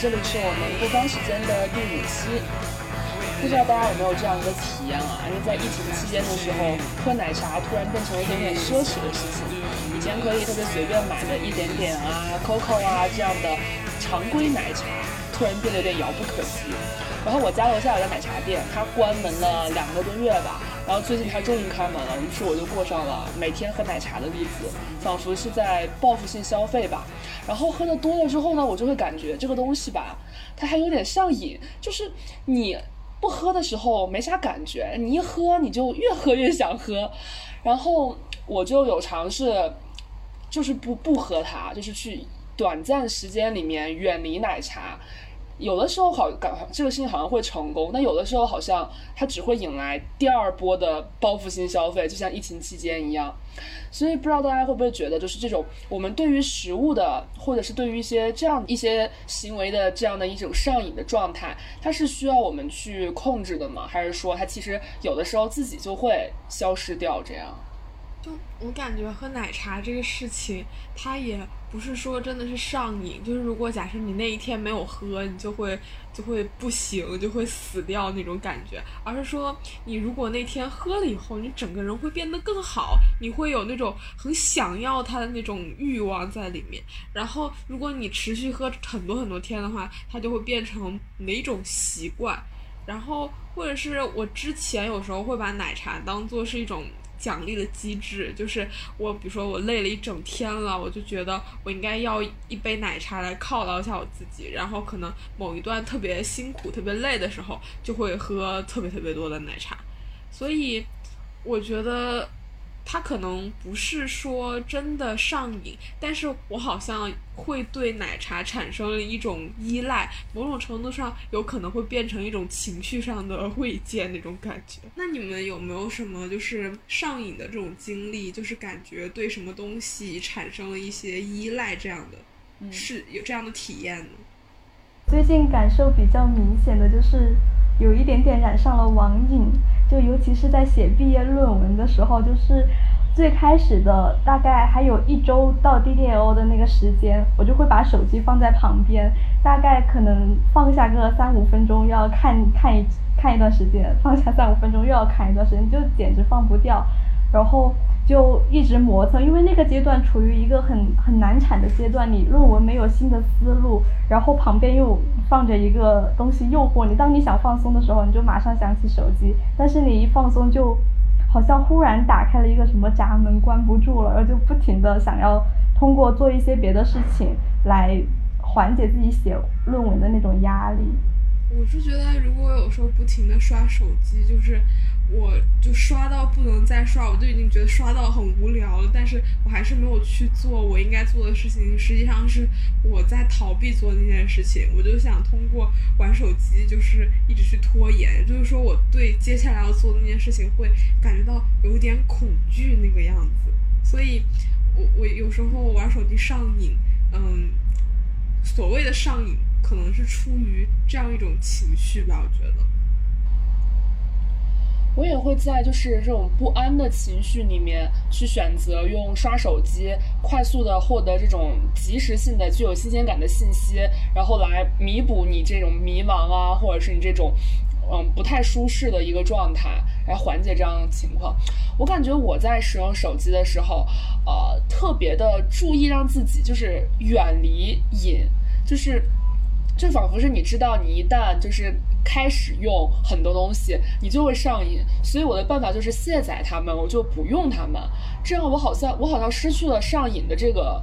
这里是我们不方时间的第五期。不知道大家有没有这样一个体验啊？因为在疫情期间的时候，喝奶茶突然变成了一点点奢侈的事情。以前可以特别随便买的一点点啊、COCO 啊这样的常规奶茶，突然变得有点遥不可及。然后我家楼下有家奶茶店，它关门了两个多月吧，然后最近它终于开门了，于是我就过上了每天喝奶茶的日子，仿佛是在报复性消费吧。然后喝的多了之后呢，我就会感觉这个东西吧，它还有点上瘾，就是你不喝的时候没啥感觉，你一喝你就越喝越想喝。然后我就有尝试，就是不不喝它，就是去短暂时间里面远离奶茶。有的时候好感这个事情好像会成功，但有的时候好像它只会引来第二波的报复性消费，就像疫情期间一样。所以不知道大家会不会觉得，就是这种我们对于食物的，或者是对于一些这样一些行为的这样的一种上瘾的状态，它是需要我们去控制的吗？还是说它其实有的时候自己就会消失掉？这样？就我感觉喝奶茶这个事情，它也不是说真的是上瘾。就是如果假设你那一天没有喝，你就会就会不行，就会死掉那种感觉。而是说你如果那天喝了以后，你整个人会变得更好，你会有那种很想要它的那种欲望在里面。然后如果你持续喝很多很多天的话，它就会变成哪种习惯。然后或者是我之前有时候会把奶茶当做是一种。奖励的机制就是我，比如说我累了一整天了，我就觉得我应该要一杯奶茶来犒劳一下我自己，然后可能某一段特别辛苦、特别累的时候，就会喝特别特别多的奶茶。所以我觉得。它可能不是说真的上瘾，但是我好像会对奶茶产生了一种依赖，某种程度上有可能会变成一种情绪上的慰藉那种感觉。那你们有没有什么就是上瘾的这种经历，就是感觉对什么东西产生了一些依赖这样的，是有这样的体验呢？最近感受比较明显的就是有一点点染上了网瘾。就尤其是在写毕业论文的时候，就是最开始的大概还有一周到 DDL 的那个时间，我就会把手机放在旁边，大概可能放下个三五分钟，要看看一看一段时间，放下三五分钟又要看一段时间，就简直放不掉，然后。就一直磨蹭，因为那个阶段处于一个很很难产的阶段，你论文没有新的思路，然后旁边又放着一个东西诱惑你，当你想放松的时候，你就马上想起手机，但是你一放松，就好像忽然打开了一个什么闸门，关不住了，然后就不停的想要通过做一些别的事情来缓解自己写论文的那种压力。我是觉得，如果有时候不停的刷手机，就是我就刷到不能再刷，我就已经觉得刷到很无聊了，但是我还是没有去做我应该做的事情，实际上是我在逃避做那件事情，我就想通过玩手机，就是一直去拖延，就是说我对接下来要做的那件事情会感觉到有点恐惧那个样子，所以我我有时候玩手机上瘾，嗯，所谓的上瘾。可能是出于这样一种情绪吧，我觉得。我也会在就是这种不安的情绪里面去选择用刷手机，快速的获得这种及时性的、具有新鲜感的信息，然后来弥补你这种迷茫啊，或者是你这种嗯不太舒适的一个状态，来缓解这样的情况。我感觉我在使用手机的时候，呃，特别的注意让自己就是远离瘾，就是。就仿佛是你知道，你一旦就是开始用很多东西，你就会上瘾。所以我的办法就是卸载它们，我就不用它们。这样我好像我好像失去了上瘾的这个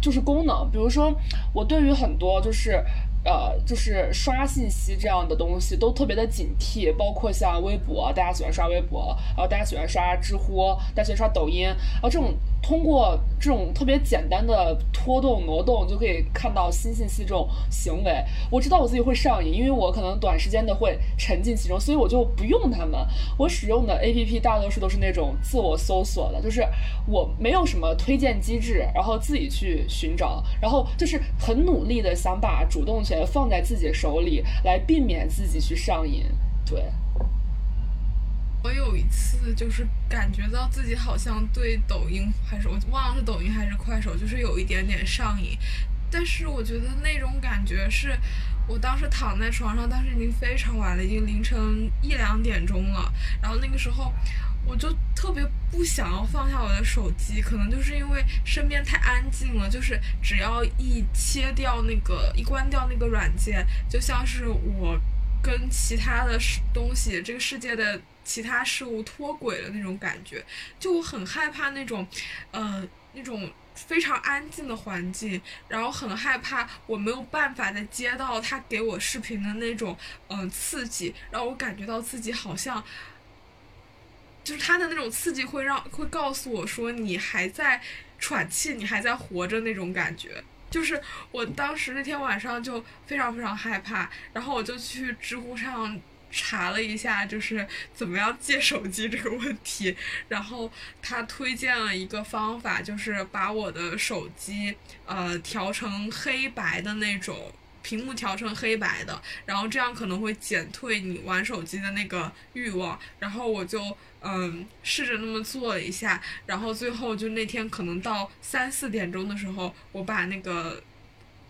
就是功能。比如说，我对于很多就是。呃，就是刷信息这样的东西都特别的警惕，包括像微博，大家喜欢刷微博，然后大家喜欢刷知乎，大家喜欢刷抖音，然后这种通过这种特别简单的拖动挪动就可以看到新信息这种行为，我知道我自己会上瘾，因为我可能短时间的会沉浸其中，所以我就不用它们。我使用的 A P P 大多数都是那种自我搜索的，就是我没有什么推荐机制，然后自己去寻找，然后就是很努力的想把主动。权放在自己手里，来避免自己去上瘾。对，我有一次就是感觉到自己好像对抖音还是我忘了是抖音还是快手，就是有一点点上瘾。但是我觉得那种感觉是，我当时躺在床上，当时已经非常晚了，已经凌晨一两点钟了。然后那个时候，我就特别不想要放下我的手机，可能就是因为身边太安静了，就是只要一切掉那个，一关掉那个软件，就像是我跟其他的东西，这个世界的其他事物脱轨了那种感觉。就我很害怕那种，呃，那种。非常安静的环境，然后很害怕我没有办法再接到他给我视频的那种嗯刺激，让我感觉到自己好像，就是他的那种刺激会让会告诉我说你还在喘气，你还在活着那种感觉。就是我当时那天晚上就非常非常害怕，然后我就去知乎上。查了一下，就是怎么样借手机这个问题，然后他推荐了一个方法，就是把我的手机呃调成黑白的那种屏幕，调成黑白的，然后这样可能会减退你玩手机的那个欲望。然后我就嗯试着那么做了一下，然后最后就那天可能到三四点钟的时候，我把那个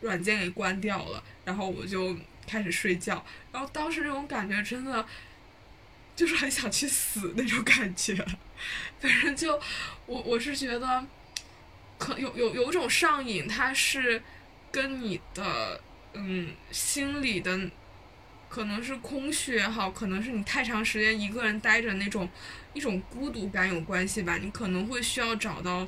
软件给关掉了，然后我就。开始睡觉，然后当时那种感觉真的，就是很想去死那种感觉。反正就我我是觉得，可有有有种上瘾，它是跟你的嗯心里的，可能是空虚也好，可能是你太长时间一个人待着那种一种孤独感有关系吧。你可能会需要找到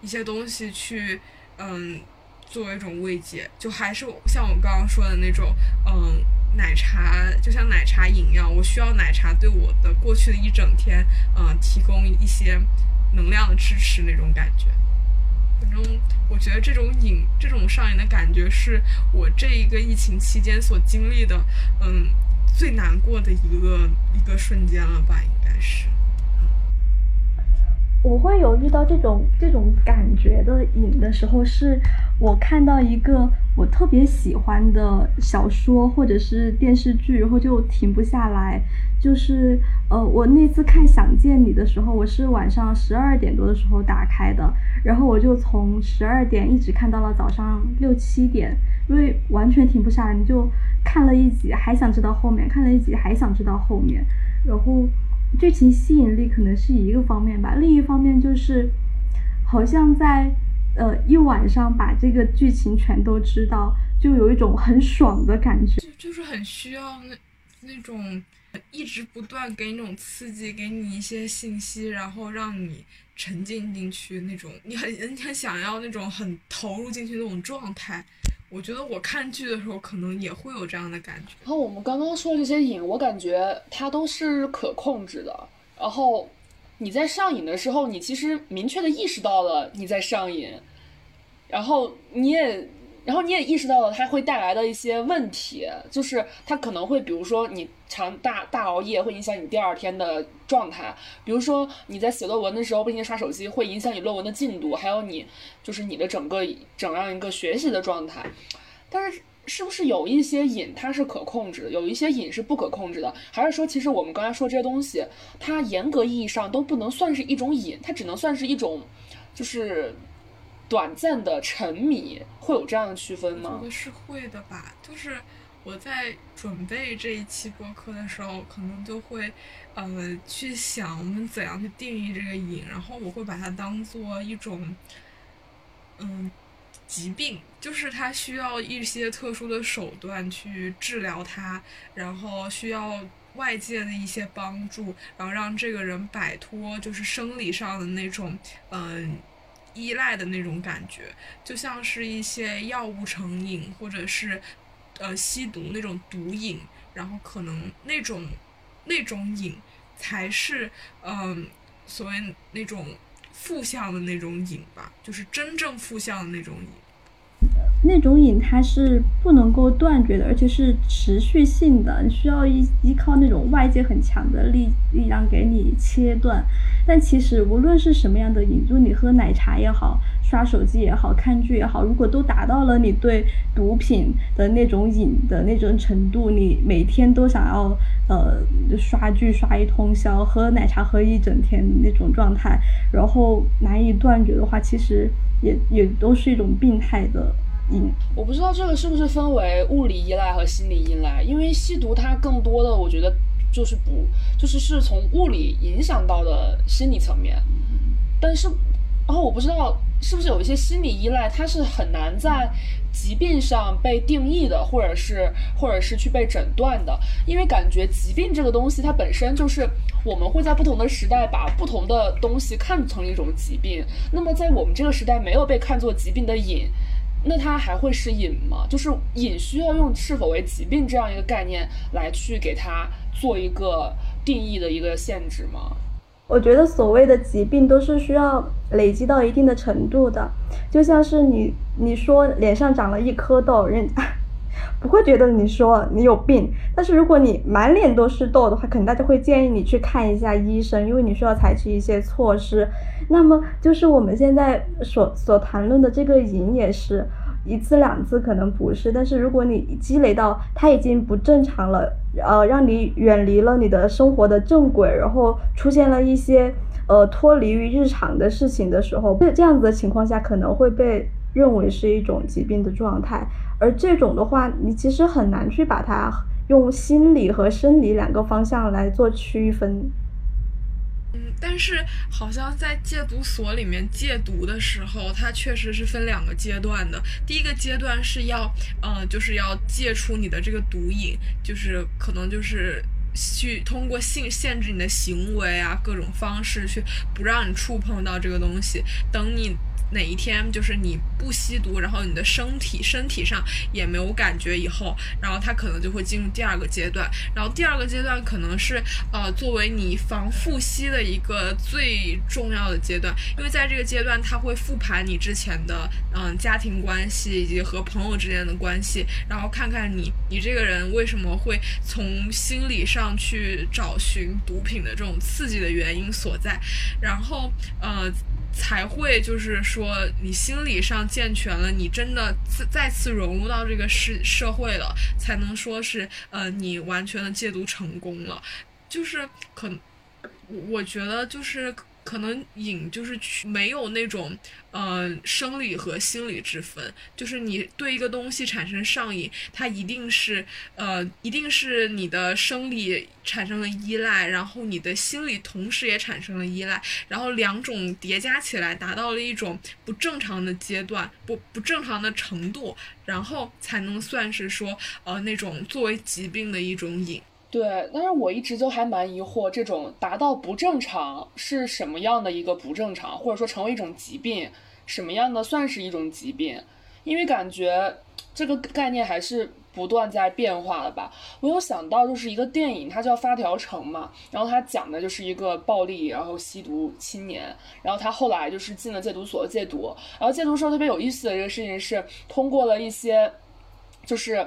一些东西去嗯。作为一种慰藉，就还是像我刚刚说的那种，嗯，奶茶就像奶茶饮一样，我需要奶茶对我的过去的一整天，嗯，提供一些能量的支持那种感觉。反正我觉得这种瘾，这种上瘾的感觉，是我这一个疫情期间所经历的，嗯，最难过的一个一个瞬间了吧，应该是。我会有遇到这种这种感觉的瘾的时候，是我看到一个我特别喜欢的小说或者是电视剧，然后就停不下来。就是呃，我那次看《想见你》的时候，我是晚上十二点多的时候打开的，然后我就从十二点一直看到了早上六七点，因为完全停不下来，你就看了一集，还想知道后面；看了一集，还想知道后面，然后。剧情吸引力可能是一个方面吧，另一方面就是，好像在呃一晚上把这个剧情全都知道，就有一种很爽的感觉。就就是很需要那那种一直不断给你那种刺激，给你一些信息，然后让你沉浸进去那种，你很你很想要那种很投入进去那种状态。我觉得我看剧的时候可能也会有这样的感觉。然后我们刚刚说的这些瘾，我感觉它都是可控制的。然后你在上瘾的时候，你其实明确的意识到了你在上瘾，然后你也。然后你也意识到了它会带来的一些问题，就是它可能会，比如说你长大大熬夜会影响你第二天的状态，比如说你在写论文的时候不停刷手机会影响你论文的进度，还有你就是你的整个整样一个学习的状态。但是是不是有一些瘾它是可控制的，有一些瘾是不可控制的？还是说其实我们刚才说这些东西，它严格意义上都不能算是一种瘾，它只能算是一种就是。短暂的沉迷会有这样的区分吗？我觉得是会的吧。就是我在准备这一期播客的时候，可能就会呃去想我们怎样去定义这个瘾，然后我会把它当做一种嗯疾病，就是它需要一些特殊的手段去治疗它，然后需要外界的一些帮助，然后让这个人摆脱就是生理上的那种嗯。依赖的那种感觉，就像是一些药物成瘾，或者是，呃，吸毒那种毒瘾，然后可能那种，那种瘾才是，嗯，所谓那种负向的那种瘾吧，就是真正负向的那种瘾。那种瘾它是不能够断绝的，而且是持续性的，你需要依依靠那种外界很强的力力量给你切断。但其实无论是什么样的瘾，就你喝奶茶也好，刷手机也好，看剧也好，如果都达到了你对毒品的那种瘾的那种程度，你每天都想要呃刷剧刷一通宵，喝奶茶喝一整天那种状态，然后难以断绝的话，其实也也都是一种病态的。瘾。我不知道这个是不是分为物理依赖和心理依赖，因为吸毒它更多的我觉得就是不就是是从物理影响到的心理层面，但是然后我不知道是不是有一些心理依赖，它是很难在疾病上被定义的，或者是或者是去被诊断的，因为感觉疾病这个东西它本身就是我们会在不同的时代把不同的东西看成一种疾病，那么在我们这个时代没有被看作疾病的瘾。那它还会是瘾吗？就是瘾需要用是否为疾病这样一个概念来去给它做一个定义的一个限制吗？我觉得所谓的疾病都是需要累积到一定的程度的，就像是你你说脸上长了一颗痘，人不会觉得你说你有病，但是如果你满脸都是痘的话，可能大家会建议你去看一下医生，因为你需要采取一些措施。那么就是我们现在所所谈论的这个瘾也是。一次两次可能不是，但是如果你积累到它已经不正常了，呃，让你远离了你的生活的正轨，然后出现了一些呃脱离于日常的事情的时候，这这样子的情况下可能会被认为是一种疾病的状态，而这种的话，你其实很难去把它用心理和生理两个方向来做区分。嗯，但是好像在戒毒所里面戒毒的时候，它确实是分两个阶段的。第一个阶段是要，呃，就是要戒除你的这个毒瘾，就是可能就是去通过性限制你的行为啊，各种方式去不让你触碰到这个东西。等你。哪一天就是你不吸毒，然后你的身体身体上也没有感觉以后，然后他可能就会进入第二个阶段，然后第二个阶段可能是呃作为你防复吸的一个最重要的阶段，因为在这个阶段他会复盘你之前的嗯家庭关系以及和朋友之间的关系，然后看看你你这个人为什么会从心理上去找寻毒品的这种刺激的原因所在，然后呃。才会就是说，你心理上健全了，你真的再再次融入到这个社社会了，才能说是呃，你完全的戒毒成功了。就是可，我觉得就是。可能瘾就是没有那种，呃，生理和心理之分，就是你对一个东西产生上瘾，它一定是，呃，一定是你的生理产生了依赖，然后你的心理同时也产生了依赖，然后两种叠加起来达到了一种不正常的阶段，不不正常的程度，然后才能算是说，呃，那种作为疾病的一种瘾。对，但是我一直就还蛮疑惑，这种达到不正常是什么样的一个不正常，或者说成为一种疾病，什么样的算是一种疾病？因为感觉这个概念还是不断在变化的吧。我有想到就是一个电影，它叫《发条城》嘛，然后它讲的就是一个暴力然后吸毒青年，然后他后来就是进了戒毒所戒毒，然后戒毒时候特别有意思的一个事情是，通过了一些，就是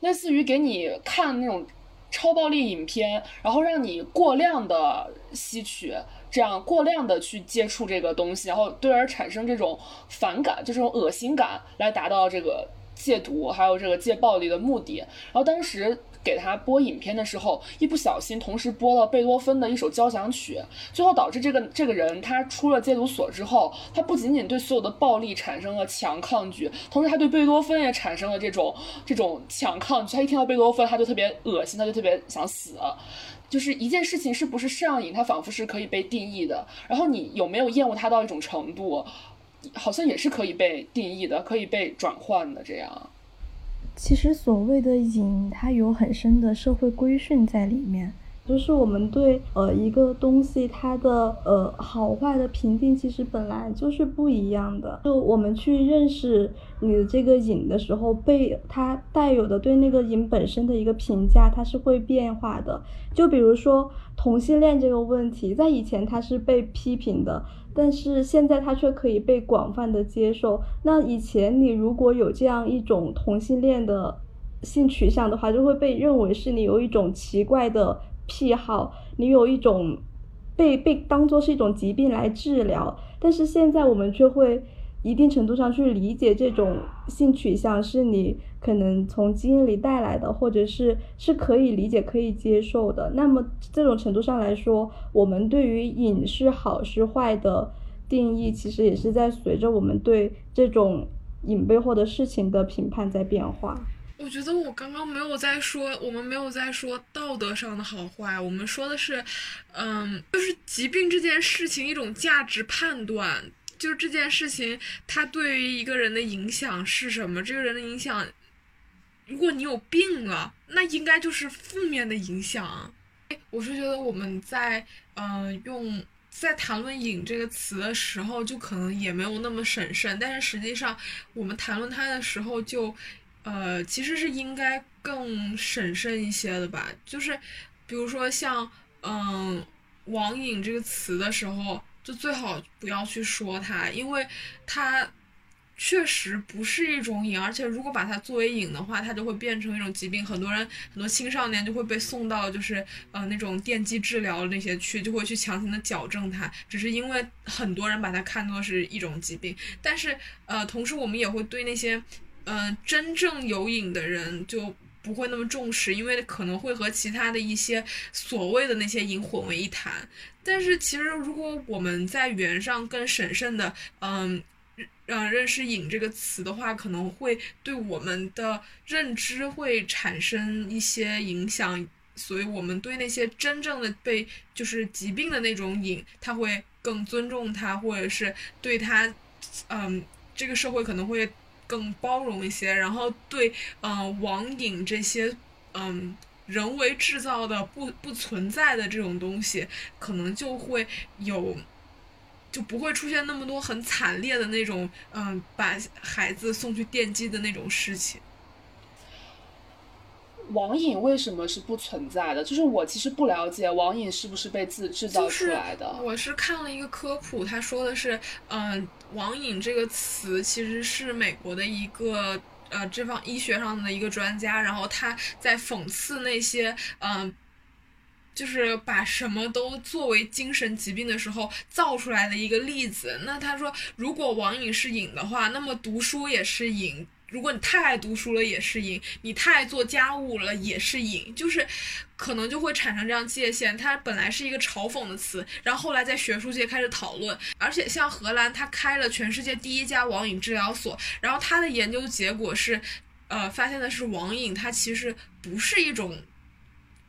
类似于给你看那种。超暴力影片，然后让你过量的吸取，这样过量的去接触这个东西，然后对而产生这种反感，就这种恶心感，来达到这个戒毒还有这个戒暴力的目的。然后当时。给他播影片的时候，一不小心同时播了贝多芬的一首交响曲，最后导致这个这个人他出了戒毒所之后，他不仅仅对所有的暴力产生了强抗拒，同时他对贝多芬也产生了这种这种强抗拒。他一听到贝多芬，他就特别恶心，他就特别想死。就是一件事情是不是上瘾，它仿佛是可以被定义的。然后你有没有厌恶它到一种程度，好像也是可以被定义的，可以被转换的这样。其实所谓的瘾，它有很深的社会规训在里面，就是我们对呃一个东西它的呃好坏的评定，其实本来就是不一样的。就我们去认识你的这个瘾的时候，被它带有的对那个瘾本身的一个评价，它是会变化的。就比如说同性恋这个问题，在以前它是被批评的。但是现在它却可以被广泛的接受。那以前你如果有这样一种同性恋的性取向的话，就会被认为是你有一种奇怪的癖好，你有一种被被当做是一种疾病来治疗。但是现在我们却会。一定程度上去理解这种性取向是你可能从基因里带来的，或者是是可以理解、可以接受的。那么这种程度上来说，我们对于瘾是好是坏的定义，其实也是在随着我们对这种瘾背后的事情的评判在变化。我觉得我刚刚没有在说，我们没有在说道德上的好坏，我们说的是，嗯，就是疾病这件事情一种价值判断，就这件事情它对于一个人的影响是什么？这个人的影响，如果你有病了，那应该就是负面的影响。我是觉得我们在嗯用在谈论瘾这个词的时候，就可能也没有那么审慎，但是实际上我们谈论它的时候就。呃，其实是应该更审慎一些的吧。就是，比如说像嗯“网瘾”这个词的时候，就最好不要去说它，因为它确实不是一种瘾，而且如果把它作为瘾的话，它就会变成一种疾病。很多人，很多青少年就会被送到就是呃那种电击治疗那些去，就会去强行的矫正它，只是因为很多人把它看作是一种疾病。但是呃，同时我们也会对那些。嗯，真正有瘾的人就不会那么重视，因为可能会和其他的一些所谓的那些瘾混为一谈。但是其实，如果我们在语言上更审慎的，嗯，嗯，认识“瘾”这个词的话，可能会对我们的认知会产生一些影响。所以，我们对那些真正的被就是疾病的那种瘾，他会更尊重他，或者是对他，嗯，这个社会可能会。更包容一些，然后对，嗯，网瘾这些，嗯，人为制造的不不存在的这种东西，可能就会有，就不会出现那么多很惨烈的那种，嗯，把孩子送去电击的那种事情。网瘾为什么是不存在的？就是我其实不了解网瘾是不是被自制造出来的。我是看了一个科普，他说的是，嗯，网瘾这个词其实是美国的一个呃这方医学上的一个专家，然后他在讽刺那些嗯，就是把什么都作为精神疾病的时候造出来的一个例子。那他说，如果网瘾是瘾的话，那么读书也是瘾。如果你太爱读书了也是瘾，你太爱做家务了也是瘾，就是可能就会产生这样界限。它本来是一个嘲讽的词，然后后来在学术界开始讨论。而且像荷兰，它开了全世界第一家网瘾治疗所，然后它的研究结果是，呃，发现的是网瘾它其实不是一种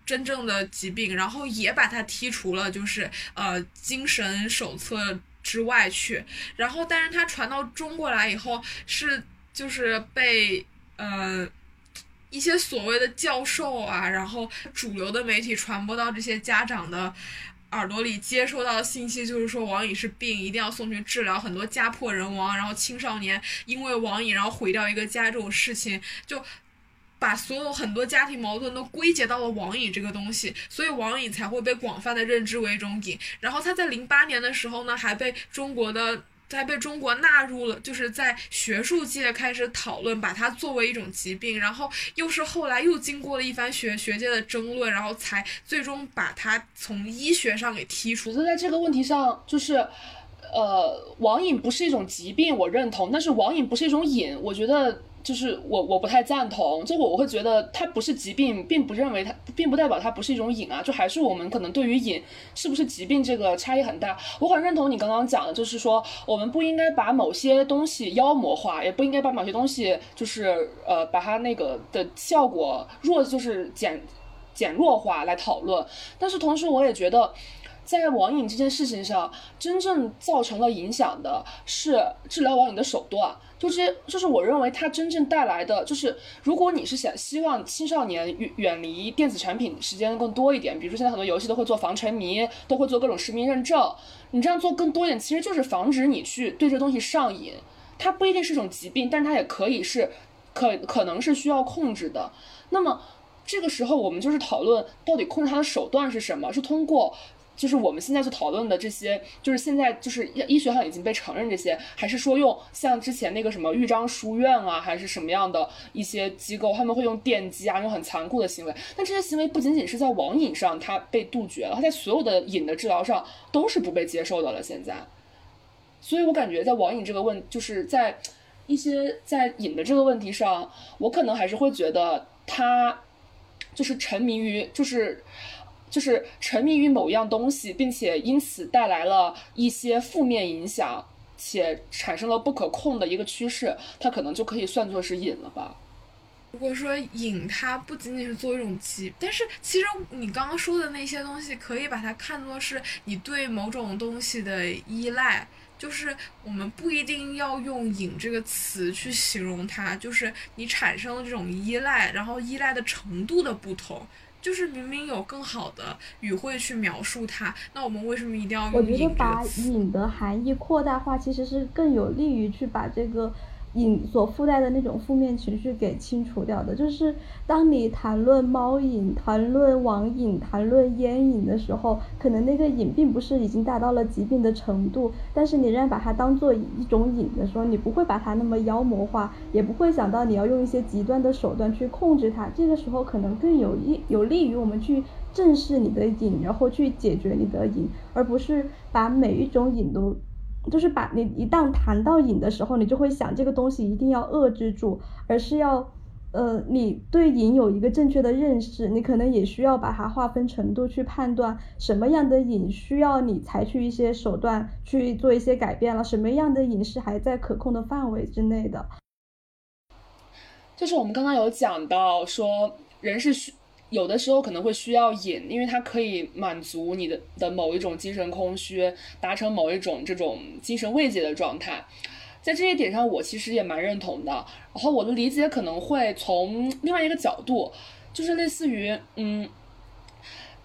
真正的疾病，然后也把它剔除了，就是呃精神手册之外去。然后，但是它传到中国来以后是。就是被呃一些所谓的教授啊，然后主流的媒体传播到这些家长的耳朵里，接收到的信息就是说网瘾是病，一定要送去治疗，很多家破人亡，然后青少年因为网瘾然后毁掉一个家这种事情，就把所有很多家庭矛盾都归结到了网瘾这个东西，所以网瘾才会被广泛的认知为一种瘾。然后他在零八年的时候呢，还被中国的。在被中国纳入了，就是在学术界开始讨论，把它作为一种疾病，然后又是后来又经过了一番学学界的争论，然后才最终把它从医学上给剔除。就在这个问题上，就是，呃，网瘾不是一种疾病，我认同，但是网瘾不是一种瘾，我觉得。就是我我不太赞同，这个我会觉得它不是疾病，并不认为它，并不代表它不是一种瘾啊，就还是我们可能对于瘾是不是疾病这个差异很大。我很认同你刚刚讲的，就是说我们不应该把某些东西妖魔化，也不应该把某些东西就是呃把它那个的效果弱，就是减减弱化来讨论。但是同时我也觉得。在网瘾这件事情上，真正造成了影响的是治疗网瘾的手段，就是就是我认为它真正带来的就是，如果你是想希望青少年远远离电子产品时间更多一点，比如说现在很多游戏都会做防沉迷，都会做各种实名认证，你这样做更多一点，其实就是防止你去对这东西上瘾。它不一定是一种疾病，但是它也可以是可可能是需要控制的。那么这个时候我们就是讨论到底控制它的手段是什么，是通过。就是我们现在所讨论的这些，就是现在就是医学上已经被承认这些，还是说用像之前那个什么豫章书院啊，还是什么样的一些机构，他们会用电击啊，用很残酷的行为。但这些行为不仅仅是在网瘾上它被杜绝了，它在所有的瘾的治疗上都是不被接受的了。现在，所以我感觉在网瘾这个问，就是在一些在瘾的这个问题上，我可能还是会觉得他就是沉迷于就是。就是沉迷于某一样东西，并且因此带来了一些负面影响，且产生了不可控的一个趋势，它可能就可以算作是瘾了吧。如果说瘾，它不仅仅是作为一种疾，但是其实你刚刚说的那些东西，可以把它看作是你对某种东西的依赖。就是我们不一定要用“瘾”这个词去形容它，就是你产生了这种依赖，然后依赖的程度的不同。就是明明有更好的语汇去描述它，那我们为什么一定要用“”我觉得把“隐”的含义扩大化，其实是更有利于去把这个。瘾所附带的那种负面情绪给清除掉的，就是当你谈论猫瘾、谈论网瘾、谈论烟瘾的时候，可能那个瘾并不是已经达到了疾病的程度，但是你仍然把它当做一种瘾的时候，你不会把它那么妖魔化，也不会想到你要用一些极端的手段去控制它。这个时候可能更有益有利于我们去正视你的瘾，然后去解决你的瘾，而不是把每一种瘾都。就是把你一旦谈到瘾的时候，你就会想这个东西一定要遏制住，而是要，呃，你对瘾有一个正确的认识，你可能也需要把它划分程度去判断什么样的瘾需要你采取一些手段去做一些改变了，什么样的瘾是还在可控的范围之内的。就是我们刚刚有讲到说，人是需。有的时候可能会需要瘾，因为它可以满足你的的某一种精神空虚，达成某一种这种精神慰藉的状态。在这一点上，我其实也蛮认同的。然后我的理解可能会从另外一个角度，就是类似于，嗯，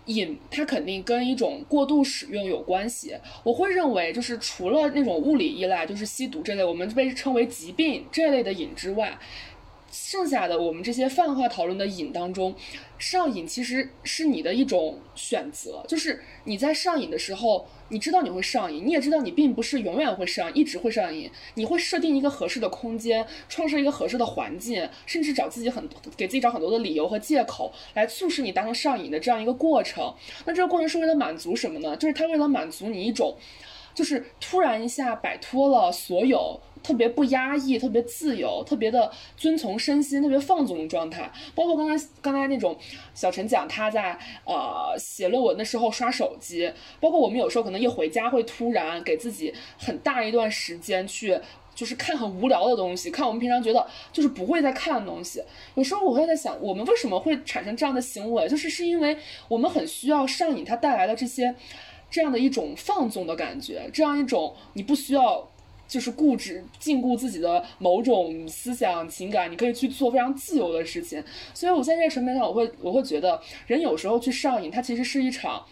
瘾它肯定跟一种过度使用有关系。我会认为，就是除了那种物理依赖，就是吸毒这类我们被称为疾病这类的瘾之外。剩下的我们这些泛化讨论的瘾当中，上瘾其实是你的一种选择，就是你在上瘾的时候，你知道你会上瘾，你也知道你并不是永远会上，一直会上瘾，你会设定一个合适的空间，创设一个合适的环境，甚至找自己很给自己找很多的理由和借口来促使你达成上瘾的这样一个过程。那这个过程是为了满足什么呢？就是它为了满足你一种，就是突然一下摆脱了所有。特别不压抑，特别自由，特别的遵从身心，特别放纵的状态。包括刚才刚才那种小陈讲他在呃写论文的时候刷手机，包括我们有时候可能一回家会突然给自己很大一段时间去就是看很无聊的东西，看我们平常觉得就是不会再看的东西。有时候我会在想，我们为什么会产生这样的行为？就是是因为我们很需要上瘾，它带来的这些这样的一种放纵的感觉，这样一种你不需要。就是固执、禁锢自己的某种思想、情感，你可以去做非常自由的事情。所以，我在这个层面上，我会我会觉得，人有时候去上瘾，它其实是一场，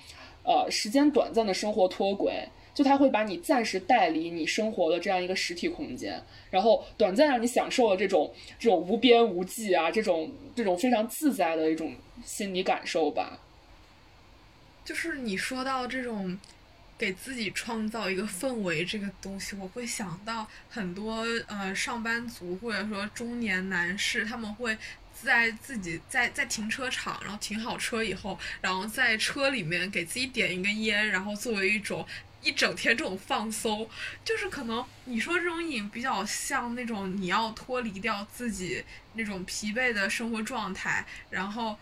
呃，时间短暂的生活脱轨。就它会把你暂时带离你生活的这样一个实体空间，然后短暂让你享受了这种这种无边无际啊，这种这种非常自在的一种心理感受吧。就是你说到这种。给自己创造一个氛围，这个东西我会想到很多呃上班族或者说中年男士，他们会在自己在在停车场，然后停好车以后，然后在车里面给自己点一根烟，然后作为一种一整天这种放松，就是可能你说这种瘾比较像那种你要脱离掉自己那种疲惫的生活状态，然后。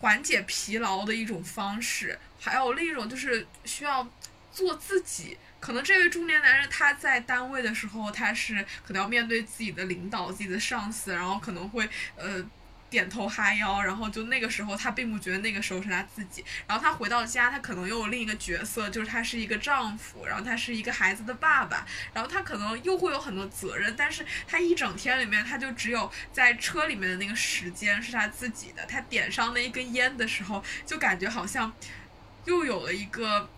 缓解疲劳的一种方式，还有另一种就是需要做自己。可能这位中年男人他在单位的时候，他是可能要面对自己的领导、自己的上司，然后可能会呃。点头哈腰，然后就那个时候，他并不觉得那个时候是他自己。然后他回到家，他可能又有另一个角色，就是他是一个丈夫，然后他是一个孩子的爸爸，然后他可能又会有很多责任。但是他一整天里面，他就只有在车里面的那个时间是他自己的。他点上那一根烟的时候，就感觉好像又有了一个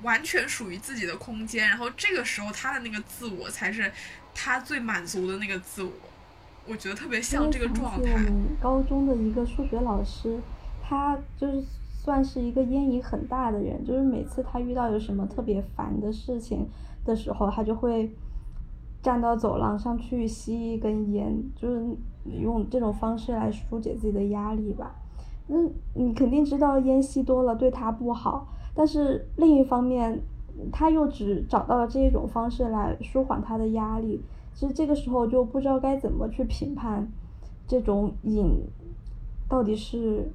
完全属于自己的空间。然后这个时候，他的那个自我才是他最满足的那个自我。我觉得特别像这个状态。我们高中的一个数学老师，他就是算是一个烟瘾很大的人，就是每次他遇到有什么特别烦的事情的时候，他就会站到走廊上去吸一根烟，就是用这种方式来疏解自己的压力吧。那你肯定知道烟吸多了对他不好，但是另一方面，他又只找到了这一种方式来舒缓他的压力。其实这个时候就不知道该怎么去评判，这种瘾到底是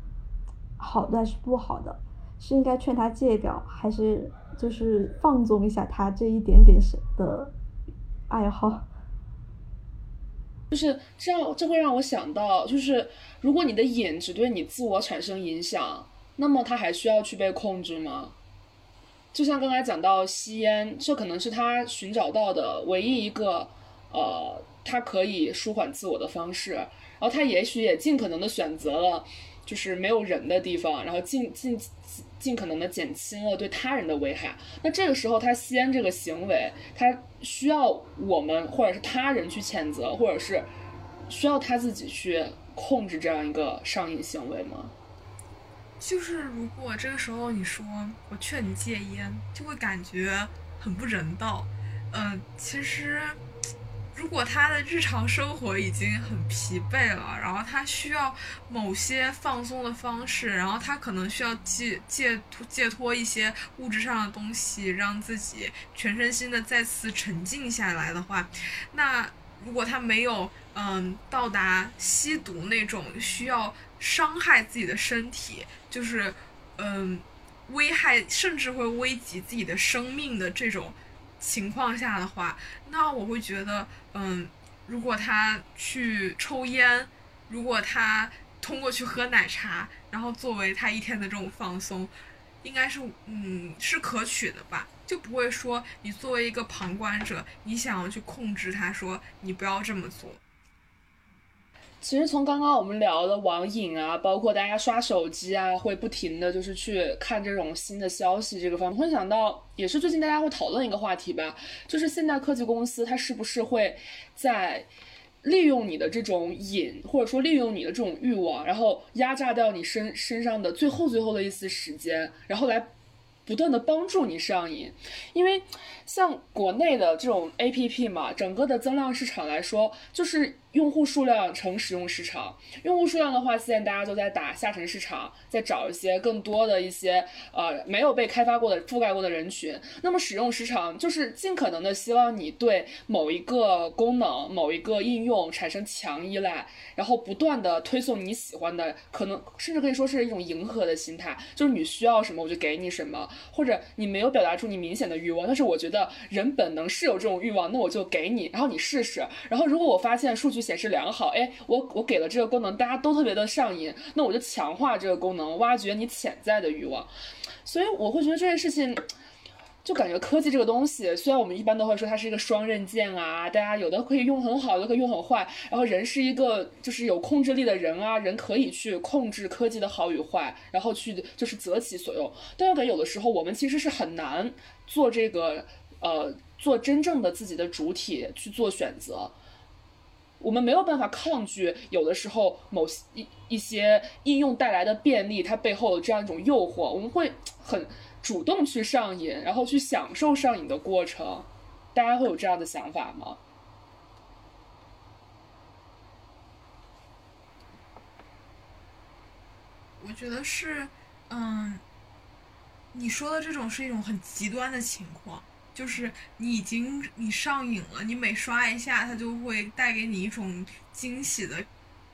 好的还是不好的。是应该劝他戒掉，还是就是放纵一下他这一点点的爱好？就是这样，这会让我想到，就是如果你的瘾只对你自我产生影响，那么他还需要去被控制吗？就像刚才讲到吸烟，这可能是他寻找到的唯一一个，呃，他可以舒缓自我的方式。然后他也许也尽可能的选择了，就是没有人的地方，然后尽尽尽可能的减轻了对他人的危害。那这个时候他吸烟这个行为，他需要我们或者是他人去谴责，或者是需要他自己去控制这样一个上瘾行为吗？就是如果这个时候你说我劝你戒烟，就会感觉很不人道。嗯，其实如果他的日常生活已经很疲惫了，然后他需要某些放松的方式，然后他可能需要借借脱戒脱一些物质上的东西，让自己全身心的再次沉静下来的话，那如果他没有嗯到达吸毒那种需要伤害自己的身体。就是，嗯，危害甚至会危及自己的生命的这种情况下的话，那我会觉得，嗯，如果他去抽烟，如果他通过去喝奶茶，然后作为他一天的这种放松，应该是，嗯，是可取的吧？就不会说你作为一个旁观者，你想要去控制他，说你不要这么做。其实从刚刚我们聊的网瘾啊，包括大家刷手机啊，会不停的就是去看这种新的消息这个方面，会想到也是最近大家会讨论一个话题吧，就是现代科技公司它是不是会在利用你的这种瘾，或者说利用你的这种欲望，然后压榨掉你身身上的最后最后的一丝时间，然后来不断的帮助你上瘾，因为像国内的这种 A P P 嘛，整个的增量市场来说，就是。用户数量乘使用时长，用户数量的话，现在大家都在打下沉市场，在找一些更多的一些呃没有被开发过的覆盖过的人群。那么使用时长就是尽可能的希望你对某一个功能、某一个应用产生强依赖，然后不断的推送你喜欢的，可能甚至可以说是一种迎合的心态，就是你需要什么我就给你什么，或者你没有表达出你明显的欲望，但是我觉得人本能是有这种欲望，那我就给你，然后你试试，然后如果我发现数据。显示良好，哎，我我给了这个功能，大家都特别的上瘾，那我就强化这个功能，挖掘你潜在的欲望。所以我会觉得这件事情，就感觉科技这个东西，虽然我们一般都会说它是一个双刃剑啊，大家有的可以用很好，有的可以用很坏。然后人是一个就是有控制力的人啊，人可以去控制科技的好与坏，然后去就是择其所用。但我感觉有的时候我们其实是很难做这个呃做真正的自己的主体去做选择。我们没有办法抗拒，有的时候某一一些应用带来的便利，它背后的这样一种诱惑，我们会很主动去上瘾，然后去享受上瘾的过程。大家会有这样的想法吗？我觉得是，嗯，你说的这种是一种很极端的情况。就是你已经你上瘾了，你每刷一下，它就会带给你一种惊喜的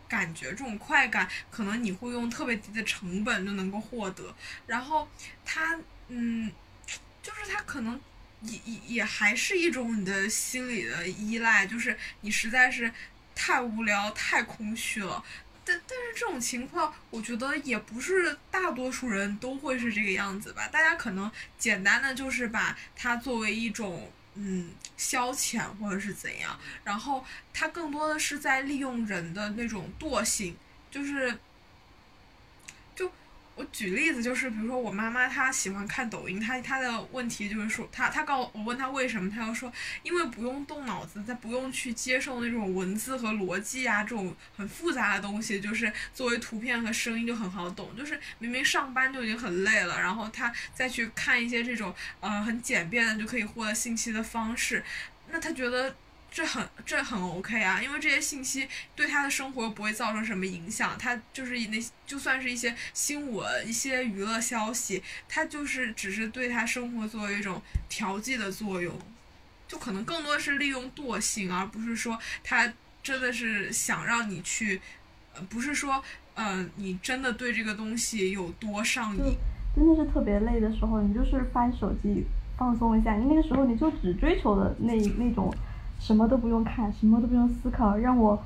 感觉，这种快感可能你会用特别低的成本就能够获得。然后它，嗯，就是它可能也也也还是一种你的心理的依赖，就是你实在是太无聊、太空虚了。但但是这种情况，我觉得也不是大多数人都会是这个样子吧。大家可能简单的就是把它作为一种嗯消遣或者是怎样，然后它更多的是在利用人的那种惰性，就是。我举例子就是，比如说我妈妈她喜欢看抖音，她她的问题就是说，她她告我问她为什么，她要说因为不用动脑子，她不用去接受那种文字和逻辑啊这种很复杂的东西，就是作为图片和声音就很好懂，就是明明上班就已经很累了，然后她再去看一些这种呃很简便的就可以获得信息的方式，那她觉得。这很这很 OK 啊，因为这些信息对他的生活不会造成什么影响，他就是那就算是一些新闻、一些娱乐消息，他就是只是对他生活作为一种调剂的作用，就可能更多的是利用惰性，而不是说他真的是想让你去，呃，不是说呃你真的对这个东西有多上瘾。真的是特别累的时候，你就是翻手机放松一下。你那个时候你就只追求的那那种，什么都不用看，什么都不用思考，让我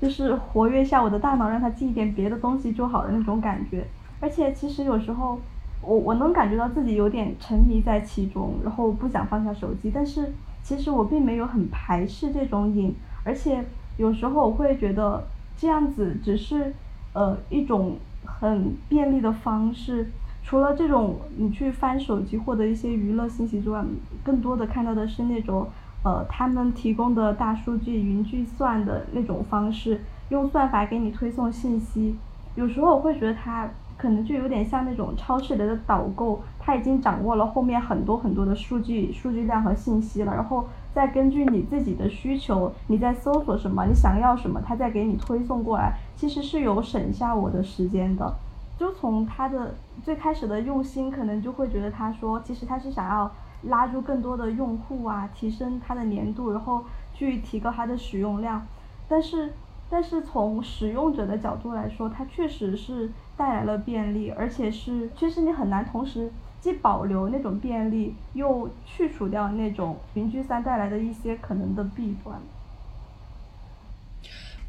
就是活跃一下我的大脑，让它记一点别的东西就好的那种感觉。而且其实有时候，我我能感觉到自己有点沉迷在其中，然后不想放下手机。但是其实我并没有很排斥这种瘾，而且有时候我会觉得这样子只是呃一种很便利的方式。除了这种你去翻手机获得一些娱乐信息之外，更多的看到的是那种呃他们提供的大数据云计算的那种方式，用算法给你推送信息。有时候我会觉得它。可能就有点像那种超市里的导购，他已经掌握了后面很多很多的数据、数据量和信息了，然后再根据你自己的需求，你在搜索什么，你想要什么，他再给你推送过来，其实是有省下我的时间的。就从他的最开始的用心，可能就会觉得他说，其实他是想要拉住更多的用户啊，提升它的粘度，然后去提高它的使用量。但是，但是从使用者的角度来说，它确实是。带来了便利，而且是，其实你很难同时既保留那种便利，又去除掉那种云居三带来的一些可能的弊端。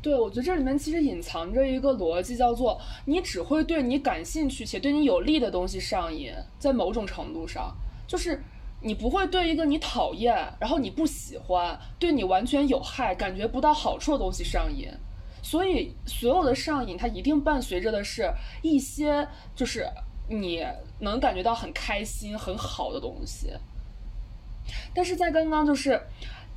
对，我觉得这里面其实隐藏着一个逻辑，叫做你只会对你感兴趣且对你有利的东西上瘾，在某种程度上，就是你不会对一个你讨厌，然后你不喜欢，对你完全有害、感觉不到好处的东西上瘾。所以，所有的上瘾，它一定伴随着的是一些，就是你能感觉到很开心、很好的东西。但是在刚刚就是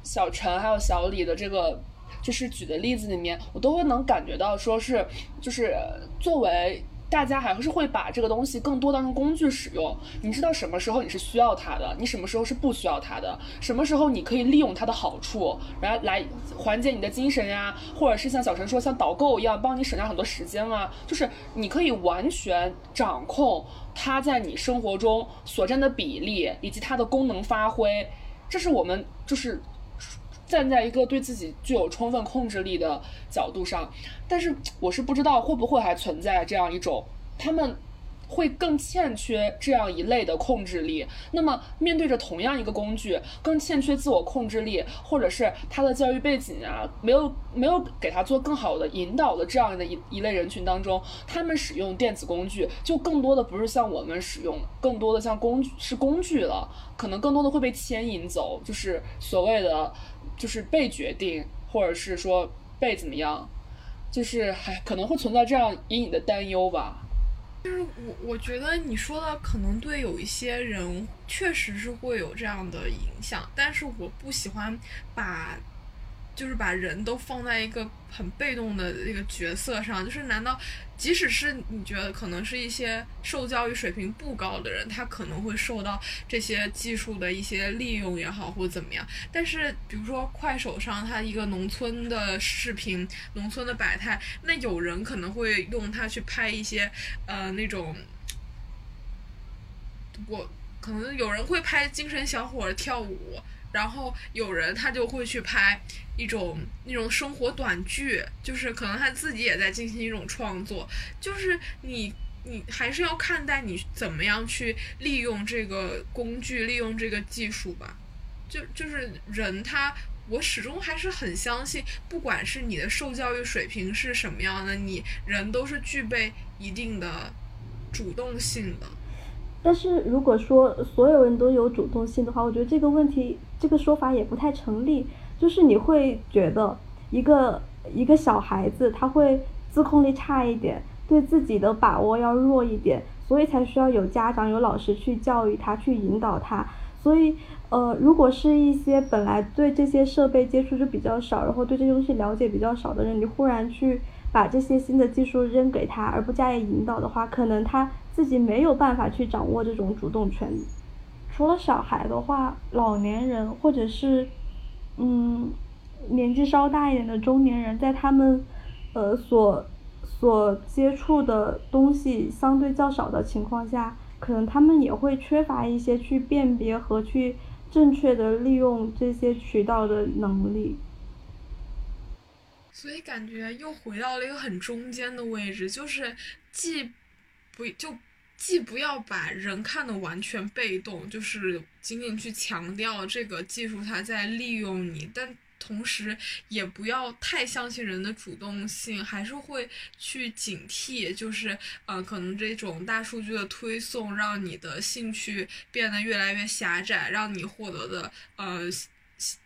小陈还有小李的这个就是举的例子里面，我都会能感觉到，说是就是作为。大家还是会把这个东西更多当成工具使用。你知道什么时候你是需要它的，你什么时候是不需要它的，什么时候你可以利用它的好处，然后来缓解你的精神呀，或者是像小陈说，像导购一样帮你省下很多时间啊。就是你可以完全掌控它在你生活中所占的比例以及它的功能发挥。这是我们就是。站在一个对自己具有充分控制力的角度上，但是我是不知道会不会还存在这样一种，他们会更欠缺这样一类的控制力。那么面对着同样一个工具，更欠缺自我控制力，或者是他的教育背景啊，没有没有给他做更好的引导的这样的一一类人群当中，他们使用电子工具就更多的不是像我们使用，更多的像工具是工具了，可能更多的会被牵引走，就是所谓的。就是被决定，或者是说被怎么样，就是还可能会存在这样隐隐的担忧吧。就是我我觉得你说的可能对有一些人确实是会有这样的影响，但是我不喜欢把。就是把人都放在一个很被动的那个角色上，就是难道即使是你觉得可能是一些受教育水平不高的人，他可能会受到这些技术的一些利用也好，或者怎么样？但是比如说快手上它一个农村的视频，农村的百态，那有人可能会用它去拍一些呃那种，我可能有人会拍精神小伙跳舞。然后有人他就会去拍一种那种生活短剧，就是可能他自己也在进行一种创作。就是你你还是要看待你怎么样去利用这个工具，利用这个技术吧。就就是人他，我始终还是很相信，不管是你的受教育水平是什么样的，你人都是具备一定的主动性的。但是如果说所有人都有主动性的话，我觉得这个问题这个说法也不太成立。就是你会觉得一个一个小孩子他会自控力差一点，对自己的把握要弱一点，所以才需要有家长有老师去教育他，去引导他。所以呃，如果是一些本来对这些设备接触就比较少，然后对这东西了解比较少的人，你忽然去把这些新的技术扔给他而不加以引导的话，可能他。自己没有办法去掌握这种主动权，除了小孩的话，老年人或者是，嗯，年纪稍大一点的中年人，在他们，呃，所所接触的东西相对较少的情况下，可能他们也会缺乏一些去辨别和去正确的利用这些渠道的能力。所以感觉又回到了一个很中间的位置，就是既不就。既不要把人看得完全被动，就是仅仅去强调这个技术它在利用你，但同时也不要太相信人的主动性，还是会去警惕，就是呃，可能这种大数据的推送让你的兴趣变得越来越狭窄，让你获得的呃，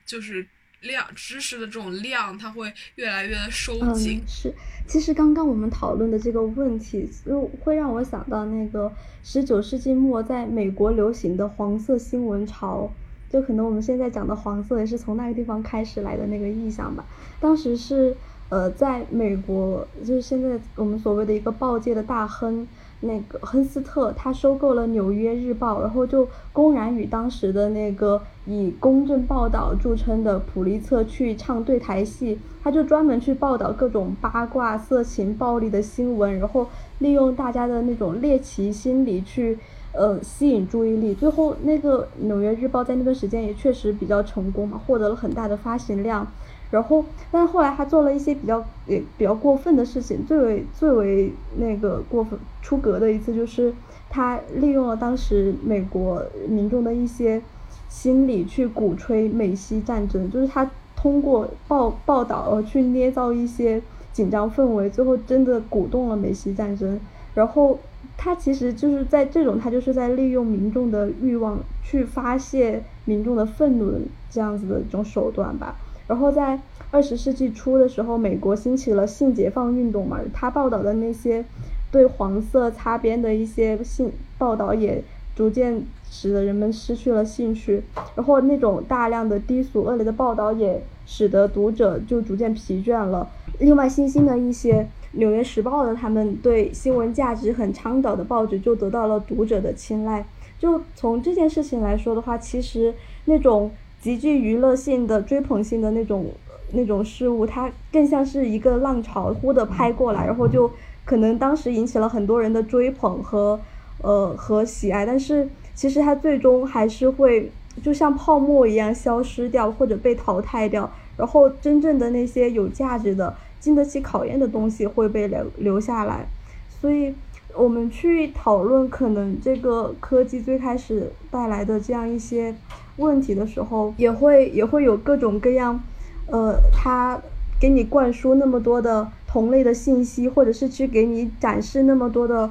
就是量知识的这种量，它会越来越收紧。嗯，是。其实刚刚我们讨论的这个问题，就会让我想到那个十九世纪末在美国流行的黄色新闻潮，就可能我们现在讲的黄色也是从那个地方开始来的那个意象吧。当时是呃，在美国，就是现在我们所谓的一个报界的大亨。那个亨斯特他收购了《纽约日报》，然后就公然与当时的那个以公正报道著称的普利策去唱对台戏，他就专门去报道各种八卦、色情、暴力的新闻，然后利用大家的那种猎奇心理去呃吸引注意力。最后，那个《纽约日报》在那段时间也确实比较成功嘛，获得了很大的发行量。然后，但是后来他做了一些比较也比较过分的事情，最为最为那个过分出格的一次就是他利用了当时美国民众的一些心理去鼓吹美西战争，就是他通过报报道而去捏造一些紧张氛围，最后真的鼓动了美西战争。然后他其实就是在这种他就是在利用民众的欲望去发泄民众的愤怒的这样子的一种手段吧。然后在二十世纪初的时候，美国兴起了性解放运动嘛，他报道的那些对黄色擦边的一些性报道也逐渐使得人们失去了兴趣，然后那种大量的低俗恶劣的报道也使得读者就逐渐疲倦了。另外，新兴的一些《纽约时报》的他们对新闻价值很倡导的报纸就得到了读者的青睐。就从这件事情来说的话，其实那种。极具娱乐性的、追捧性的那种、那种事物，它更像是一个浪潮，忽的拍过来，然后就可能当时引起了很多人的追捧和呃和喜爱，但是其实它最终还是会就像泡沫一样消失掉或者被淘汰掉，然后真正的那些有价值的、经得起考验的东西会被留留下来，所以我们去讨论可能这个科技最开始带来的这样一些。问题的时候，也会也会有各种各样，呃，他给你灌输那么多的同类的信息，或者是去给你展示那么多的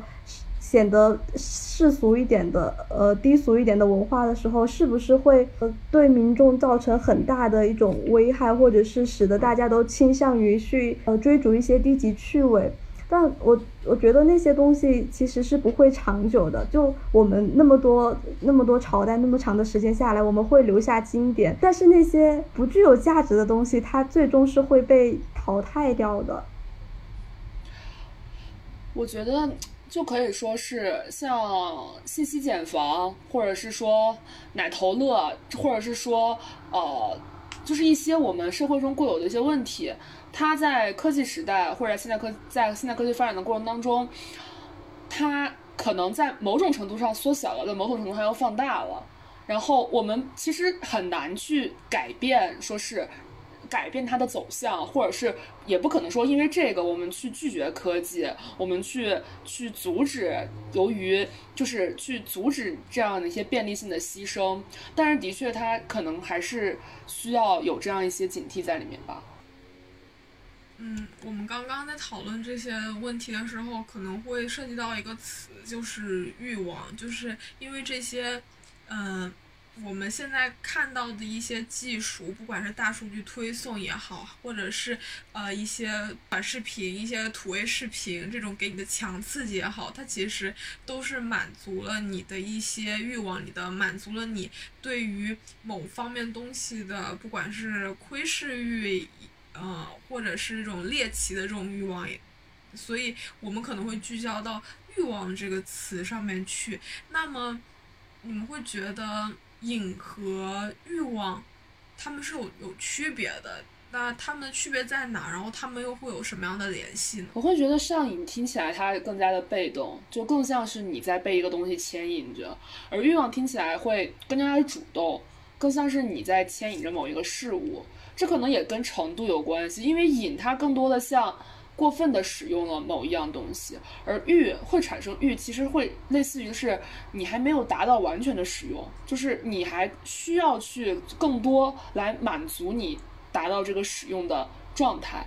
显得世俗一点的，呃，低俗一点的文化的时候，是不是会呃对民众造成很大的一种危害，或者是使得大家都倾向于去呃追逐一些低级趣味？但我我觉得那些东西其实是不会长久的。就我们那么多那么多朝代那么长的时间下来，我们会留下经典，但是那些不具有价值的东西，它最终是会被淘汰掉的。我觉得就可以说是像信息茧房，或者是说奶头乐，或者是说呃，就是一些我们社会中固有的一些问题。它在科技时代或者现代科在现代科技发展的过程当中，它可能在某种程度上缩小了，在某种程度上又放大了。然后我们其实很难去改变，说是改变它的走向，或者是也不可能说因为这个我们去拒绝科技，我们去去阻止，由于就是去阻止这样的一些便利性的牺牲。但是的确，它可能还是需要有这样一些警惕在里面吧。嗯，我们刚刚在讨论这些问题的时候，可能会涉及到一个词，就是欲望。就是因为这些，嗯，我们现在看到的一些技术，不管是大数据推送也好，或者是呃一些短视频、一些土味视频这种给你的强刺激也好，它其实都是满足了你的一些欲望，你的满足了你对于某方面东西的，不管是窥视欲。呃，或者是这种猎奇的这种欲望，也，所以我们可能会聚焦到欲望这个词上面去。那么，你们会觉得瘾和欲望，他们是有有区别的？那他们的区别在哪？然后他们又会有什么样的联系呢？我会觉得上瘾听起来它更加的被动，就更像是你在被一个东西牵引着，而欲望听起来会更加的主动，更像是你在牵引着某一个事物。这可能也跟程度有关系，因为瘾它更多的像，过分的使用了某一样东西，而欲会产生欲，其实会类似于是你还没有达到完全的使用，就是你还需要去更多来满足你达到这个使用的状态，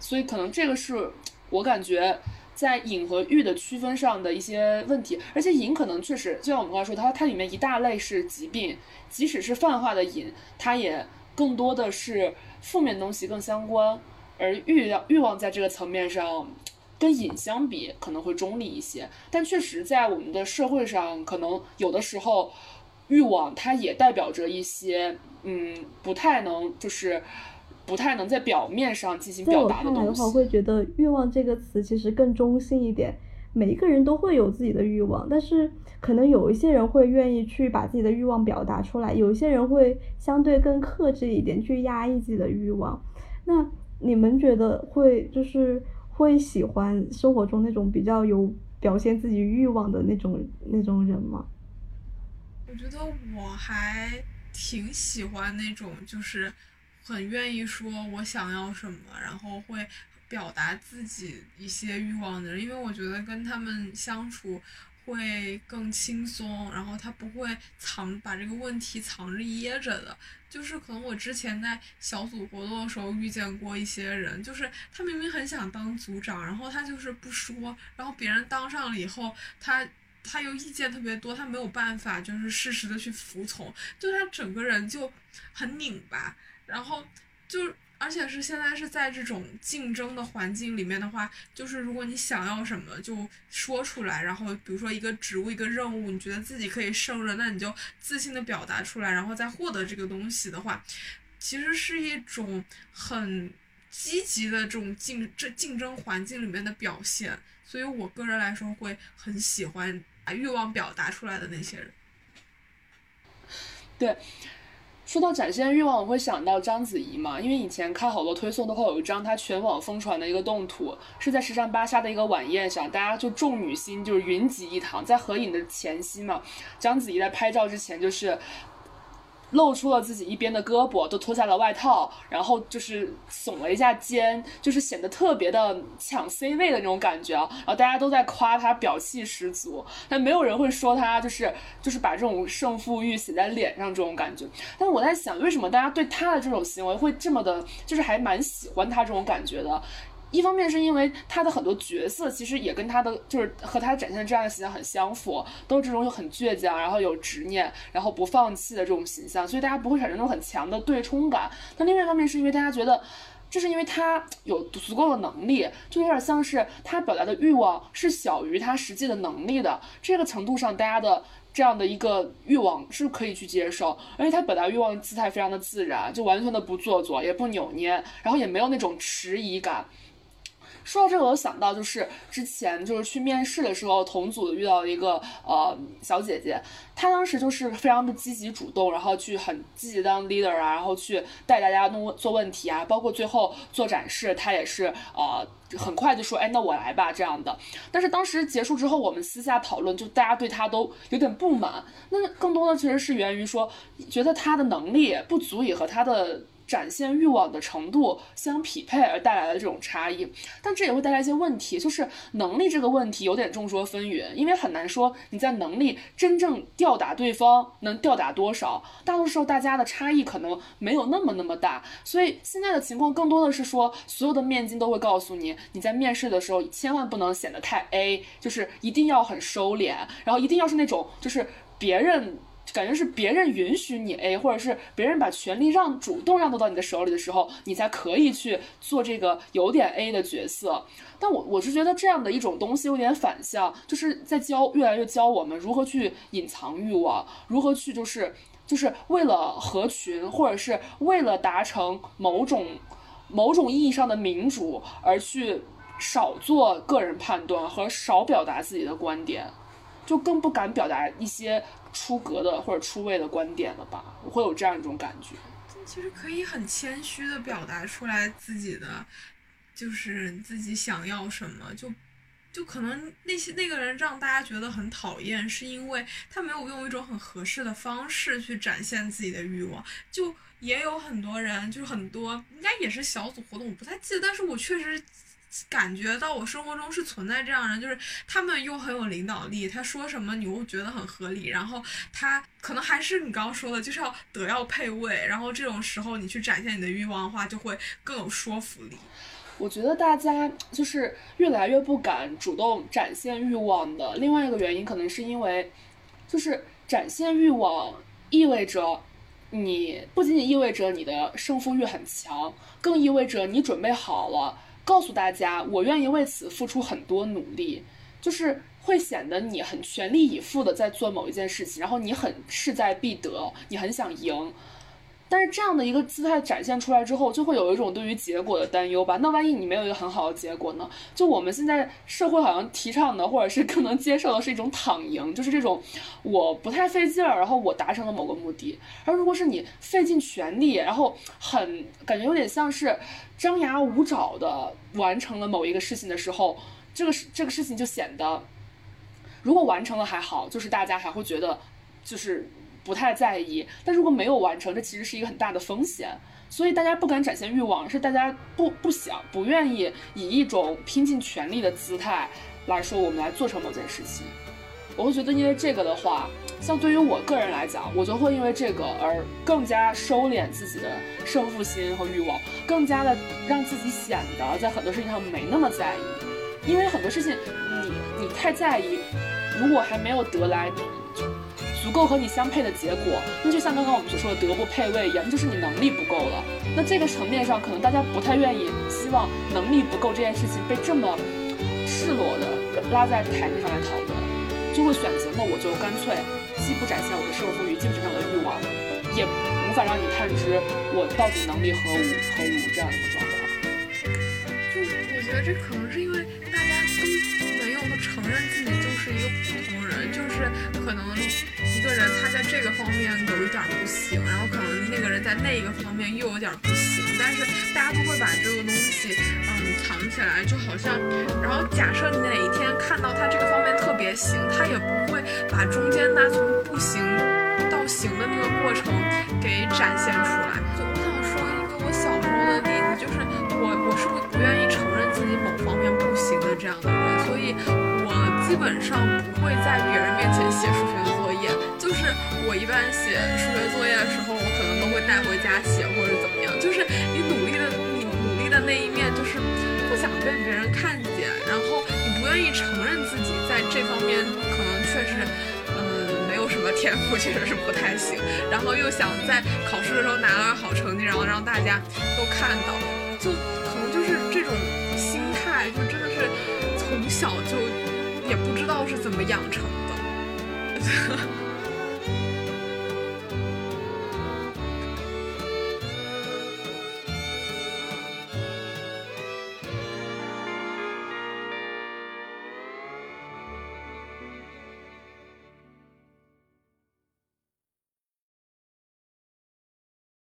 所以可能这个是我感觉在瘾和欲的区分上的一些问题，而且瘾可能确实就像我们刚才说，它它里面一大类是疾病，即使是泛化的瘾，它也更多的是负面东西更相关。而欲望欲望在这个层面上，跟瘾相比可能会中立一些，但确实在我们的社会上，可能有的时候，欲望它也代表着一些，嗯，不太能就是不太能在表面上进行表达的东西。在我看来的话，会觉得欲望这个词其实更中性一点，每一个人都会有自己的欲望，但是可能有一些人会愿意去把自己的欲望表达出来，有一些人会相对更克制一点，去压抑自己的欲望。那。你们觉得会就是会喜欢生活中那种比较有表现自己欲望的那种那种人吗？我觉得我还挺喜欢那种就是很愿意说我想要什么，然后会表达自己一些欲望的人，因为我觉得跟他们相处。会更轻松，然后他不会藏把这个问题藏着掖着的，就是可能我之前在小组活动的时候遇见过一些人，就是他明明很想当组长，然后他就是不说，然后别人当上了以后，他他又意见特别多，他没有办法就是适时的去服从，就他整个人就很拧巴，然后就。而且是现在是在这种竞争的环境里面的话，就是如果你想要什么就说出来，然后比如说一个职务、一个任务，你觉得自己可以胜任，那你就自信的表达出来，然后再获得这个东西的话，其实是一种很积极的这种竞这竞争环境里面的表现。所以我个人来说会很喜欢把欲望表达出来的那些人。对。说到展现欲望，我会想到章子怡嘛，因为以前看好多推送都会有一张她全网疯传的一个动图，是在时尚芭莎的一个晚宴上，大家就众女星就是云集一堂，在合影的前夕嘛，章子怡在拍照之前就是。露出了自己一边的胳膊，都脱下了外套，然后就是耸了一下肩，就是显得特别的抢 C 位的那种感觉啊。然后大家都在夸他表气十足，但没有人会说他就是就是把这种胜负欲写在脸上这种感觉。但我在想，为什么大家对他的这种行为会这么的，就是还蛮喜欢他这种感觉的？一方面是因为他的很多角色其实也跟他的就是和他展现的这样的形象很相符，都是这种很倔强，然后有执念，然后不放弃的这种形象，所以大家不会产生那种很强的对冲感。但另外一方面是因为大家觉得，这是因为他有足够的能力，就有点像是他表达的欲望是小于他实际的能力的这个程度上，大家的这样的一个欲望是可以去接受，而且他表达欲望的姿态非常的自然，就完全的不做作，也不扭捏，然后也没有那种迟疑感。说到这个，我想到，就是之前就是去面试的时候，同组遇到一个呃小姐姐，她当时就是非常的积极主动，然后去很积极当 leader 啊，然后去带大家弄做问题啊，包括最后做展示，她也是呃很快就说，哎，那我来吧这样的。但是当时结束之后，我们私下讨论，就大家对她都有点不满，那更多的其实是源于说，觉得她的能力不足以和她的。展现欲望的程度相匹配而带来的这种差异，但这也会带来一些问题，就是能力这个问题有点众说纷纭，因为很难说你在能力真正吊打对方能吊打多少，大多数时候大家的差异可能没有那么那么大，所以现在的情况更多的是说，所有的面经都会告诉你，你在面试的时候千万不能显得太 A，就是一定要很收敛，然后一定要是那种就是别人。感觉是别人允许你 A，或者是别人把权力让主动让渡到你的手里的时候，你才可以去做这个有点 A 的角色。但我我是觉得这样的一种东西有点反向，就是在教越来越教我们如何去隐藏欲望，如何去就是就是为了合群，或者是为了达成某种某种意义上的民主而去少做个人判断和少表达自己的观点，就更不敢表达一些。出格的或者出位的观点了吧？我会有这样一种感觉。其实可以很谦虚的表达出来自己的，就是自己想要什么。就就可能那些那个人让大家觉得很讨厌，是因为他没有用一种很合适的方式去展现自己的欲望。就也有很多人，就是很多应该也是小组活动，我不太记得，但是我确实。感觉到我生活中是存在这样人，就是他们又很有领导力，他说什么你又觉得很合理，然后他可能还是你刚刚说的，就是要德要配位，然后这种时候你去展现你的欲望的话，就会更有说服力。我觉得大家就是越来越不敢主动展现欲望的另外一个原因，可能是因为，就是展现欲望意味着你不仅仅意味着你的胜负欲很强，更意味着你准备好了，告诉大家我愿意为此付出很多努力，就是会显得你很全力以赴的在做某一件事情，然后你很势在必得，你很想赢。但是这样的一个姿态展现出来之后，就会有一种对于结果的担忧吧？那万一你没有一个很好的结果呢？就我们现在社会好像提倡的，或者是更能接受的是一种躺赢，就是这种我不太费劲儿，然后我达成了某个目的。而如果是你费尽全力，然后很感觉有点像是张牙舞爪的完成了某一个事情的时候，这个事这个事情就显得，如果完成了还好，就是大家还会觉得就是。不太在意，但如果没有完成，这其实是一个很大的风险，所以大家不敢展现欲望，是大家不不想、不愿意以一种拼尽全力的姿态来说，我们来做成某件事情。我会觉得，因为这个的话，像对于我个人来讲，我就会因为这个而更加收敛自己的胜负心和欲望，更加的让自己显得在很多事情上没那么在意，因为很多事情你你太在意，如果还没有得来。足够和你相配的结果，那就像刚刚我们所说的德不配位一样，就是你能力不够了。那这个层面上，可能大家不太愿意，希望能力不够这件事情被这么赤裸的拉在台面上来讨论，就会选择那我就干脆既不展现我的胜负欲，既不展现我的欲望，也无法让你探知我到底能力何无何无这样一个状况。就我觉得这可能是因为大家都没有承认自己就是一个普通人，就是可能。一个人他在这个方面有一点不行，然后可能那个人在那一个方面又有点不行，但是大家都会把这个东西嗯藏起来，就好像，然后假设你哪一天看到他这个方面特别行，他也不会把中间那从不行到行的那个过程给展现出来。就我想说一个我小时候的例子，就是我我是不不愿意承认自己某方面不行的这样的人，所以我基本上不会在别人面前写数学作业。就是我一般写数学作业的时候，我可能都会带回家写或者怎么样。就是你努力的，你努力的那一面，就是不想被别人看见，然后你不愿意承认自己在这方面可能确实，嗯，没有什么天赋，确实是不太行。然后又想在考试的时候拿个好成绩，然后让大家都看到，就可能就是这种心态，就真的是从小就也不知道是怎么养成的。